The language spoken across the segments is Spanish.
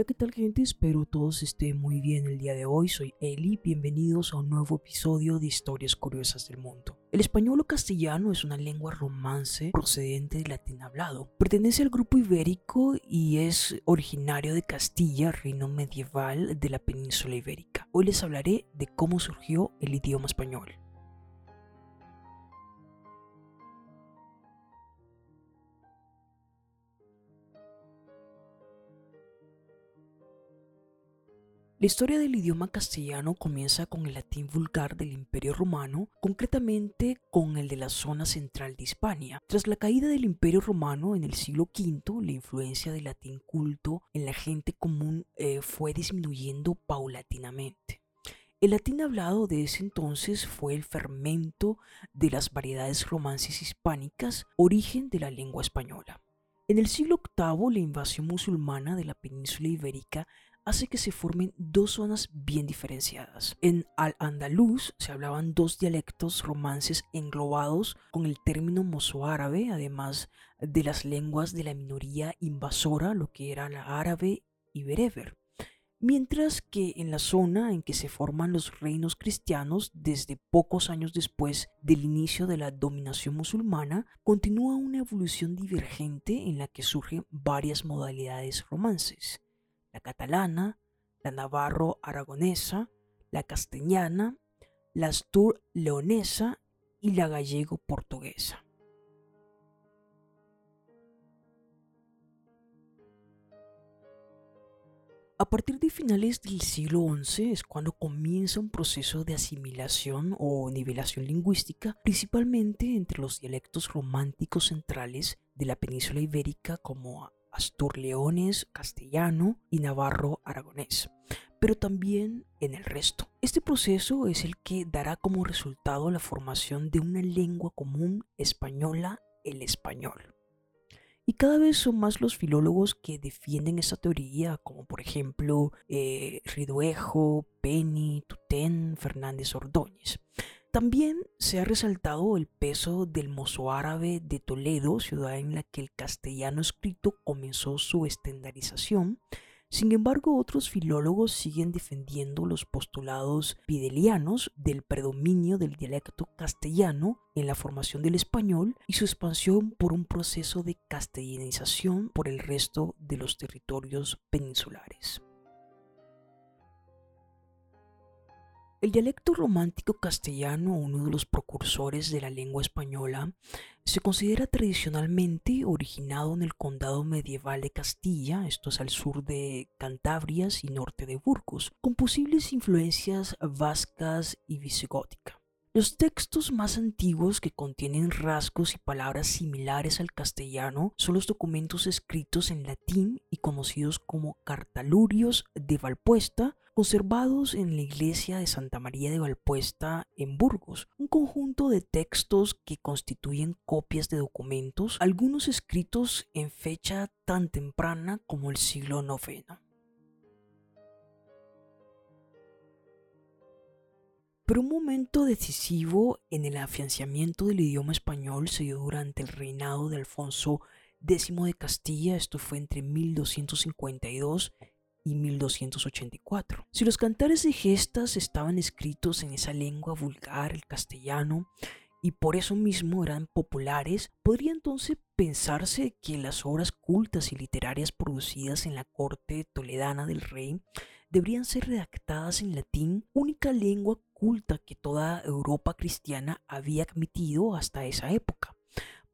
Hola, ¿qué tal gente? Espero todos estén muy bien el día de hoy. Soy Eli, bienvenidos a un nuevo episodio de Historias Curiosas del Mundo. El español o castellano es una lengua romance procedente del latín hablado. Pertenece al grupo ibérico y es originario de Castilla, reino medieval de la península ibérica. Hoy les hablaré de cómo surgió el idioma español. La historia del idioma castellano comienza con el latín vulgar del Imperio Romano, concretamente con el de la zona central de Hispania. Tras la caída del Imperio Romano en el siglo V, la influencia del latín culto en la gente común eh, fue disminuyendo paulatinamente. El latín hablado de ese entonces fue el fermento de las variedades romances hispánicas, origen de la lengua española. En el siglo VIII, la invasión musulmana de la península ibérica hace que se formen dos zonas bien diferenciadas. En Al-Andalus se hablaban dos dialectos romances englobados con el término mozoárabe, además de las lenguas de la minoría invasora, lo que era la árabe y bereber. Mientras que en la zona en que se forman los reinos cristianos, desde pocos años después del inicio de la dominación musulmana, continúa una evolución divergente en la que surgen varias modalidades romances la catalana, la navarro-aragonesa, la castellana, la astur-leonesa y la gallego-portuguesa. A partir de finales del siglo XI es cuando comienza un proceso de asimilación o nivelación lingüística, principalmente entre los dialectos románticos centrales de la península ibérica como astur-leones, castellano y navarro-aragonés, pero también en el resto. Este proceso es el que dará como resultado la formación de una lengua común española, el español. Y cada vez son más los filólogos que defienden esta teoría, como por ejemplo eh, Riduejo, Penny, Tutén, Fernández Ordóñez. También se ha resaltado el peso del mozoárabe de Toledo, ciudad en la que el castellano escrito comenzó su estandarización. Sin embargo, otros filólogos siguen defendiendo los postulados pidelianos del predominio del dialecto castellano en la formación del español y su expansión por un proceso de castellanización por el resto de los territorios peninsulares. El dialecto romántico castellano, uno de los precursores de la lengua española, se considera tradicionalmente originado en el condado medieval de Castilla, esto es al sur de Cantabrias y norte de Burgos, con posibles influencias vascas y visigótica. Los textos más antiguos que contienen rasgos y palabras similares al castellano son los documentos escritos en latín y conocidos como cartalurios de Valpuesta, conservados en la iglesia de Santa María de Valpuesta en Burgos, un conjunto de textos que constituyen copias de documentos, algunos escritos en fecha tan temprana como el siglo IX. Pero un momento decisivo en el afianzamiento del idioma español se dio durante el reinado de Alfonso X de Castilla, esto fue entre 1252 y 1284. Si los cantares y gestas estaban escritos en esa lengua vulgar, el castellano, y por eso mismo eran populares, podría entonces pensarse que las obras cultas y literarias producidas en la corte toledana del rey deberían ser redactadas en latín, única lengua culta que toda Europa cristiana había admitido hasta esa época.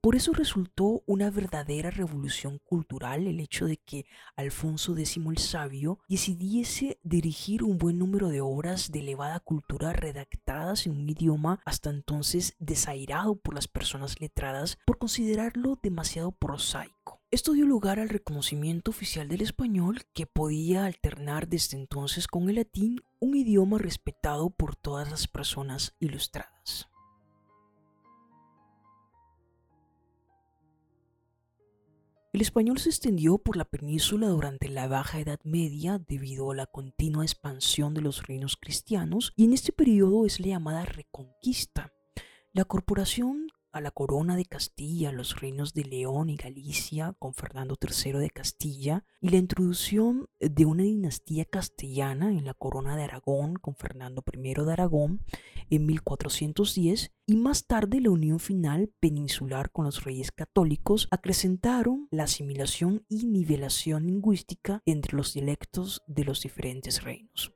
Por eso resultó una verdadera revolución cultural el hecho de que Alfonso X el Sabio decidiese dirigir un buen número de obras de elevada cultura redactadas en un idioma hasta entonces desairado por las personas letradas por considerarlo demasiado prosaico. Esto dio lugar al reconocimiento oficial del español que podía alternar desde entonces con el latín, un idioma respetado por todas las personas ilustradas. El español se extendió por la península durante la Baja Edad Media debido a la continua expansión de los reinos cristianos y en este periodo es la llamada Reconquista. La corporación a la corona de Castilla, los reinos de León y Galicia con Fernando III de Castilla y la introducción de una dinastía castellana en la corona de Aragón con Fernando I de Aragón en 1410 y más tarde la unión final peninsular con los reyes católicos acrecentaron la asimilación y nivelación lingüística entre los dialectos de los diferentes reinos.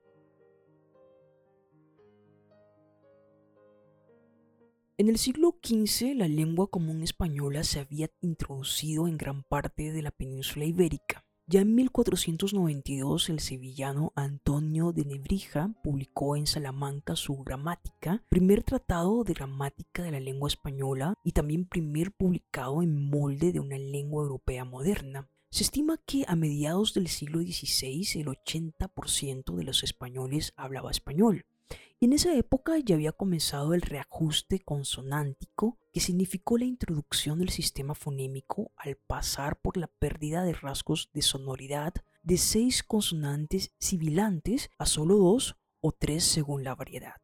En el siglo XV la lengua común española se había introducido en gran parte de la península ibérica. Ya en 1492 el sevillano Antonio de Nebrija publicó en Salamanca su Gramática, primer tratado de gramática de la lengua española y también primer publicado en molde de una lengua europea moderna. Se estima que a mediados del siglo XVI el 80% de los españoles hablaba español. Y en esa época ya había comenzado el reajuste consonántico, que significó la introducción del sistema fonémico al pasar por la pérdida de rasgos de sonoridad de seis consonantes sibilantes a solo dos o tres según la variedad.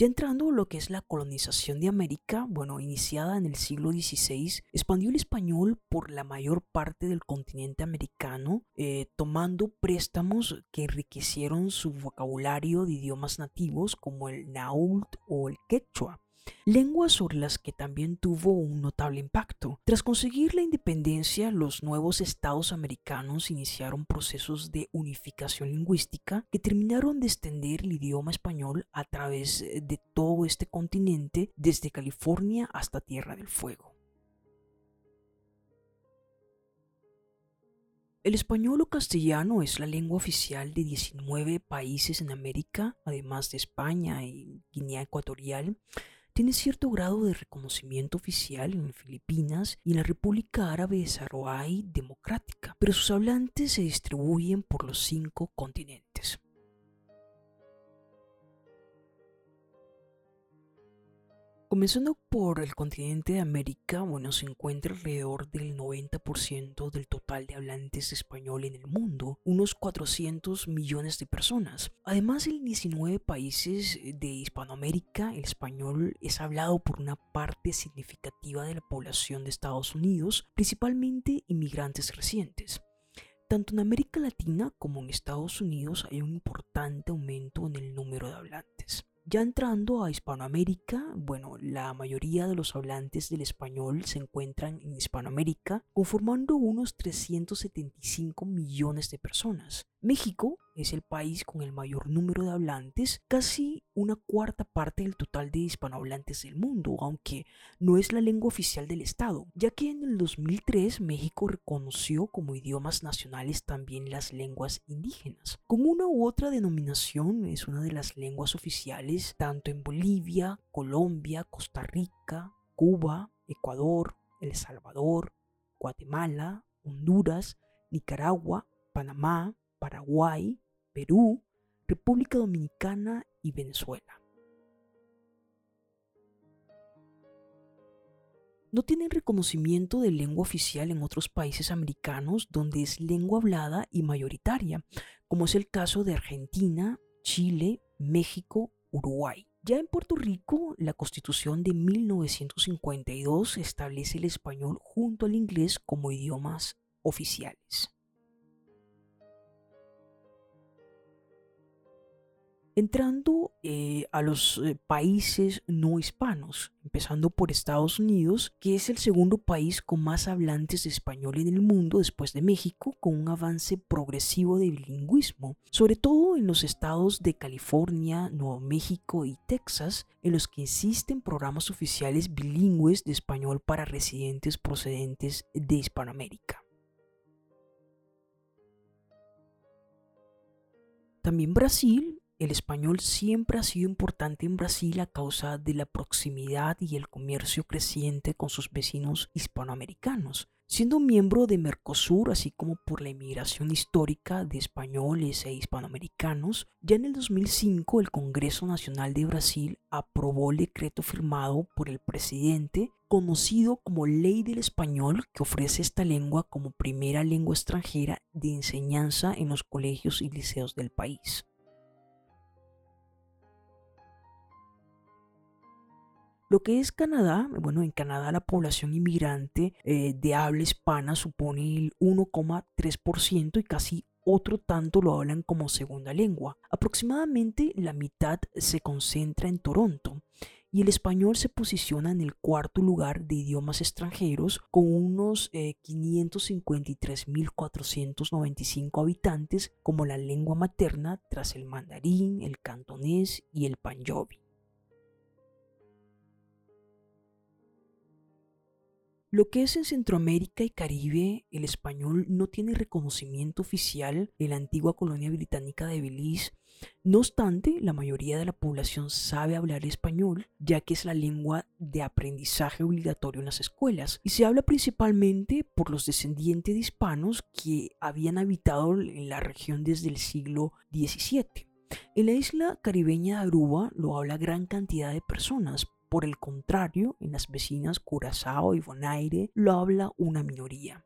Ya entrando lo que es la colonización de América, bueno, iniciada en el siglo XVI, expandió el español por la mayor parte del continente americano, eh, tomando préstamos que enriquecieron su vocabulario de idiomas nativos como el náhuatl o el quechua lenguas sobre las que también tuvo un notable impacto. Tras conseguir la independencia, los nuevos estados americanos iniciaron procesos de unificación lingüística que terminaron de extender el idioma español a través de todo este continente, desde California hasta Tierra del Fuego. El español o castellano es la lengua oficial de 19 países en América, además de España y Guinea Ecuatorial tiene cierto grado de reconocimiento oficial en Filipinas y en la República Árabe de Sarawak Democrática, pero sus hablantes se distribuyen por los cinco continentes. Comenzando por el continente de América, bueno, se encuentra alrededor del 90% del total de hablantes de español en el mundo, unos 400 millones de personas. Además, en 19 países de Hispanoamérica, el español es hablado por una parte significativa de la población de Estados Unidos, principalmente inmigrantes recientes. Tanto en América Latina como en Estados Unidos hay un importante aumento en el número de hablantes. Ya entrando a Hispanoamérica, bueno, la mayoría de los hablantes del español se encuentran en Hispanoamérica, conformando unos 375 millones de personas. México es el país con el mayor número de hablantes, casi una cuarta parte del total de hispanohablantes del mundo, aunque no es la lengua oficial del Estado, ya que en el 2003 México reconoció como idiomas nacionales también las lenguas indígenas. Con una u otra denominación es una de las lenguas oficiales tanto en Bolivia, Colombia, Costa Rica, Cuba, Ecuador, El Salvador, Guatemala, Honduras, Nicaragua, Panamá, Paraguay, Perú, República Dominicana y Venezuela. No tienen reconocimiento de lengua oficial en otros países americanos donde es lengua hablada y mayoritaria, como es el caso de Argentina, Chile, México, Uruguay. Ya en Puerto Rico, la Constitución de 1952 establece el español junto al inglés como idiomas oficiales. Entrando eh, a los eh, países no hispanos, empezando por Estados Unidos, que es el segundo país con más hablantes de español en el mundo después de México, con un avance progresivo de bilingüismo, sobre todo en los estados de California, Nuevo México y Texas, en los que existen programas oficiales bilingües de español para residentes procedentes de Hispanoamérica. También Brasil el español siempre ha sido importante en Brasil a causa de la proximidad y el comercio creciente con sus vecinos hispanoamericanos. Siendo miembro de Mercosur, así como por la inmigración histórica de españoles e hispanoamericanos, ya en el 2005 el Congreso Nacional de Brasil aprobó el decreto firmado por el presidente conocido como Ley del Español, que ofrece esta lengua como primera lengua extranjera de enseñanza en los colegios y liceos del país. Lo que es Canadá, bueno, en Canadá la población inmigrante eh, de habla hispana supone el 1,3% y casi otro tanto lo hablan como segunda lengua. Aproximadamente la mitad se concentra en Toronto y el español se posiciona en el cuarto lugar de idiomas extranjeros con unos 553.495 eh, habitantes como la lengua materna tras el mandarín, el cantonés y el panjobi. Lo que es en Centroamérica y Caribe, el español no tiene reconocimiento oficial en la antigua colonia británica de Belice. No obstante, la mayoría de la población sabe hablar español, ya que es la lengua de aprendizaje obligatorio en las escuelas, y se habla principalmente por los descendientes de hispanos que habían habitado en la región desde el siglo XVII. En la isla caribeña de Aruba lo habla gran cantidad de personas, por el contrario, en las vecinas Curazao y Bonaire lo habla una minoría.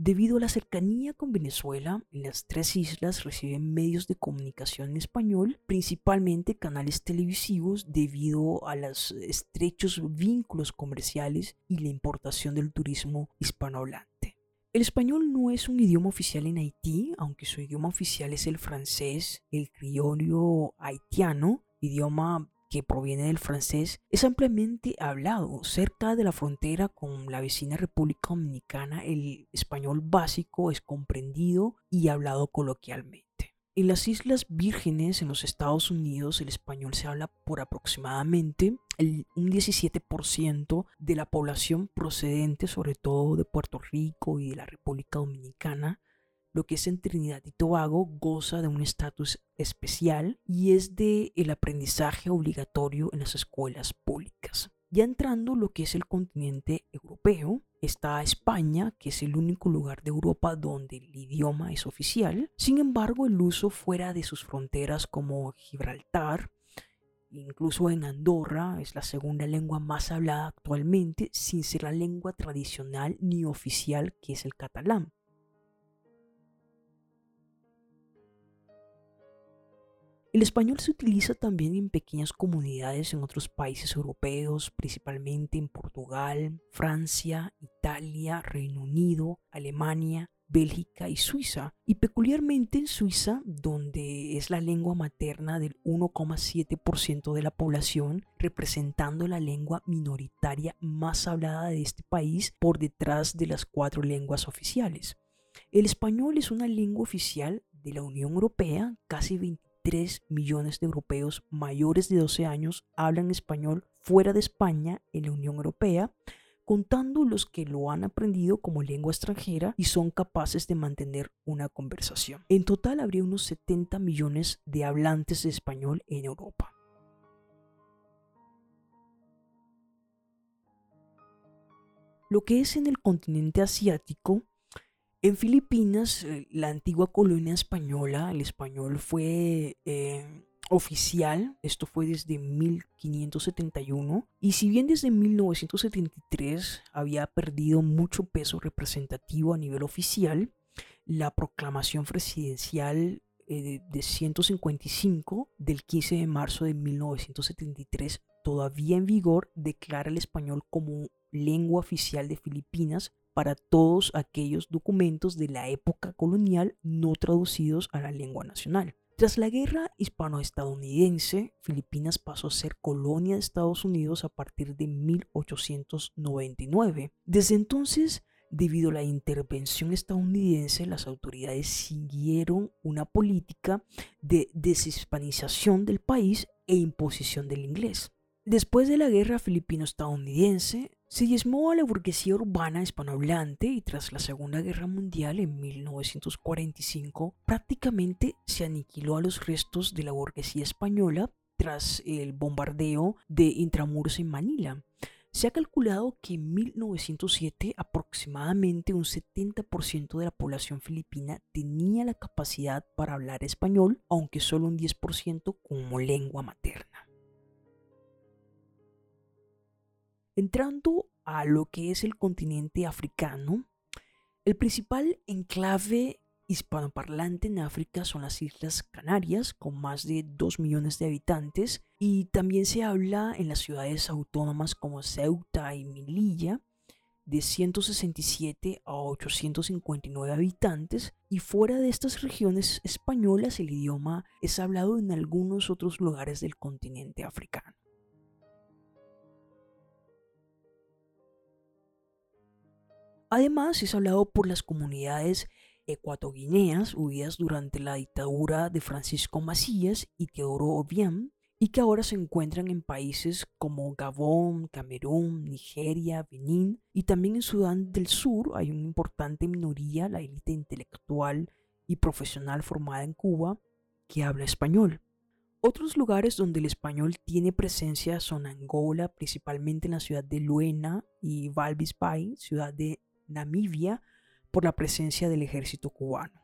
Debido a la cercanía con Venezuela, las tres islas reciben medios de comunicación en español, principalmente canales televisivos debido a los estrechos vínculos comerciales y la importación del turismo hispanohablante. El español no es un idioma oficial en Haití, aunque su idioma oficial es el francés, el criollo haitiano, idioma que proviene del francés, es ampliamente hablado. Cerca de la frontera con la vecina República Dominicana, el español básico es comprendido y hablado coloquialmente. En las Islas Vírgenes, en los Estados Unidos, el español se habla por aproximadamente un 17% de la población procedente sobre todo de Puerto Rico y de la República Dominicana lo que es en Trinidad y Tobago goza de un estatus especial y es de el aprendizaje obligatorio en las escuelas públicas. Ya entrando lo que es el continente europeo, está España, que es el único lugar de Europa donde el idioma es oficial. Sin embargo, el uso fuera de sus fronteras como Gibraltar, incluso en Andorra, es la segunda lengua más hablada actualmente, sin ser la lengua tradicional ni oficial que es el catalán. El español se utiliza también en pequeñas comunidades en otros países europeos, principalmente en Portugal, Francia, Italia, Reino Unido, Alemania, Bélgica y Suiza, y peculiarmente en Suiza, donde es la lengua materna del 1,7% de la población, representando la lengua minoritaria más hablada de este país por detrás de las cuatro lenguas oficiales. El español es una lengua oficial de la Unión Europea, casi 20 3 millones de europeos mayores de 12 años hablan español fuera de España en la Unión Europea, contando los que lo han aprendido como lengua extranjera y son capaces de mantener una conversación. En total habría unos 70 millones de hablantes de español en Europa. Lo que es en el continente asiático, en Filipinas, eh, la antigua colonia española, el español fue eh, oficial, esto fue desde 1571, y si bien desde 1973 había perdido mucho peso representativo a nivel oficial, la proclamación presidencial eh, de 155 del 15 de marzo de 1973, todavía en vigor, declara el español como lengua oficial de Filipinas para todos aquellos documentos de la época colonial no traducidos a la lengua nacional. Tras la guerra hispano-estadounidense, Filipinas pasó a ser colonia de Estados Unidos a partir de 1899. Desde entonces, debido a la intervención estadounidense, las autoridades siguieron una política de deshispanización del país e imposición del inglés. Después de la guerra filipino-estadounidense, se diezmó a la burguesía urbana hispanohablante y tras la Segunda Guerra Mundial en 1945 prácticamente se aniquiló a los restos de la burguesía española tras el bombardeo de Intramuros en Manila. Se ha calculado que en 1907 aproximadamente un 70% de la población filipina tenía la capacidad para hablar español, aunque solo un 10% como lengua materna. Entrando a lo que es el continente africano, el principal enclave hispanoparlante en África son las Islas Canarias, con más de 2 millones de habitantes, y también se habla en las ciudades autónomas como Ceuta y Melilla de 167 a 859 habitantes y fuera de estas regiones españolas el idioma es hablado en algunos otros lugares del continente africano. Además es hablado por las comunidades ecuatoguineas huidas durante la dictadura de Francisco Macías y Teodoro Obiang y que ahora se encuentran en países como Gabón, Camerún, Nigeria, Benín y también en Sudán del Sur hay una importante minoría, la élite intelectual y profesional formada en Cuba, que habla español. Otros lugares donde el español tiene presencia son Angola, principalmente en la ciudad de Luena y Walvis Bay, ciudad de Namibia, por la presencia del ejército cubano.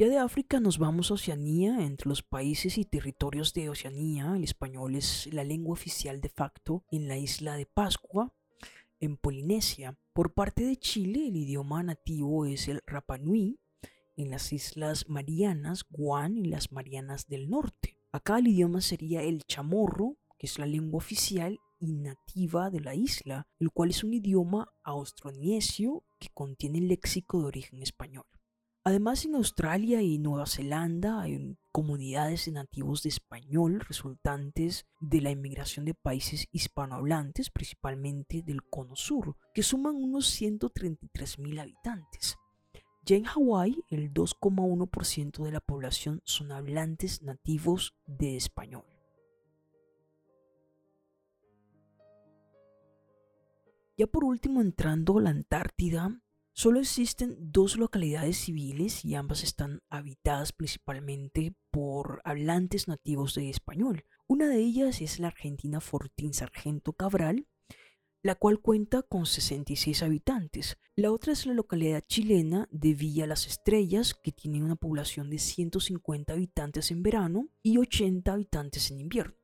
Ya de África nos vamos a Oceanía. Entre los países y territorios de Oceanía, el español es la lengua oficial de facto en la isla de Pascua, en Polinesia. Por parte de Chile, el idioma nativo es el Rapanui, en las Islas Marianas, Guam y las Marianas del Norte. Acá el idioma sería el chamorro, que es la lengua oficial y nativa de la isla, el cual es un idioma austronesio que contiene léxico de origen español. Además, en Australia y Nueva Zelanda hay comunidades de nativos de español resultantes de la inmigración de países hispanohablantes, principalmente del Cono Sur, que suman unos 133.000 habitantes. Ya en Hawái, el 2,1% de la población son hablantes nativos de español. Ya por último, entrando a la Antártida, Solo existen dos localidades civiles y ambas están habitadas principalmente por hablantes nativos de español. Una de ellas es la argentina Fortín Sargento Cabral, la cual cuenta con 66 habitantes. La otra es la localidad chilena de Villa Las Estrellas, que tiene una población de 150 habitantes en verano y 80 habitantes en invierno.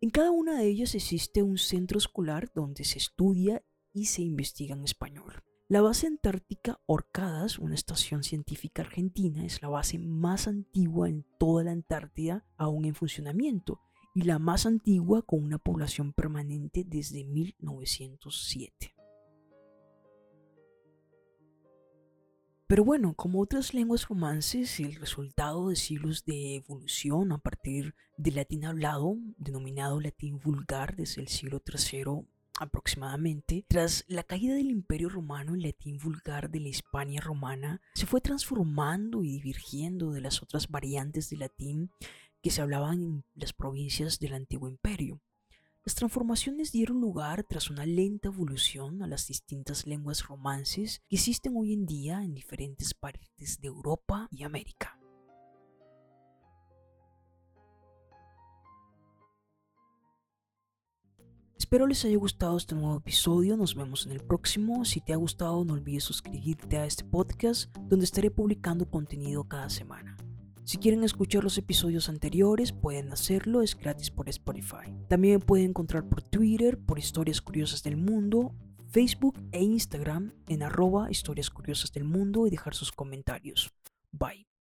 En cada una de ellas existe un centro escolar donde se estudia y se investiga en español. La base antártica Orcadas, una estación científica argentina, es la base más antigua en toda la Antártida aún en funcionamiento y la más antigua con una población permanente desde 1907. Pero bueno, como otras lenguas romances, el resultado de siglos de evolución a partir del latín hablado, denominado latín vulgar desde el siglo III aproximadamente, tras la caída del Imperio Romano, el latín vulgar de la Hispania romana se fue transformando y divergiendo de las otras variantes del latín que se hablaban en las provincias del antiguo imperio. Las transformaciones dieron lugar tras una lenta evolución a las distintas lenguas romances que existen hoy en día en diferentes partes de Europa y América. Espero les haya gustado este nuevo episodio, nos vemos en el próximo. Si te ha gustado no olvides suscribirte a este podcast donde estaré publicando contenido cada semana. Si quieren escuchar los episodios anteriores pueden hacerlo, es gratis por Spotify. También me pueden encontrar por Twitter, por Historias Curiosas del Mundo, Facebook e Instagram en arroba Historias Curiosas del Mundo y dejar sus comentarios. Bye.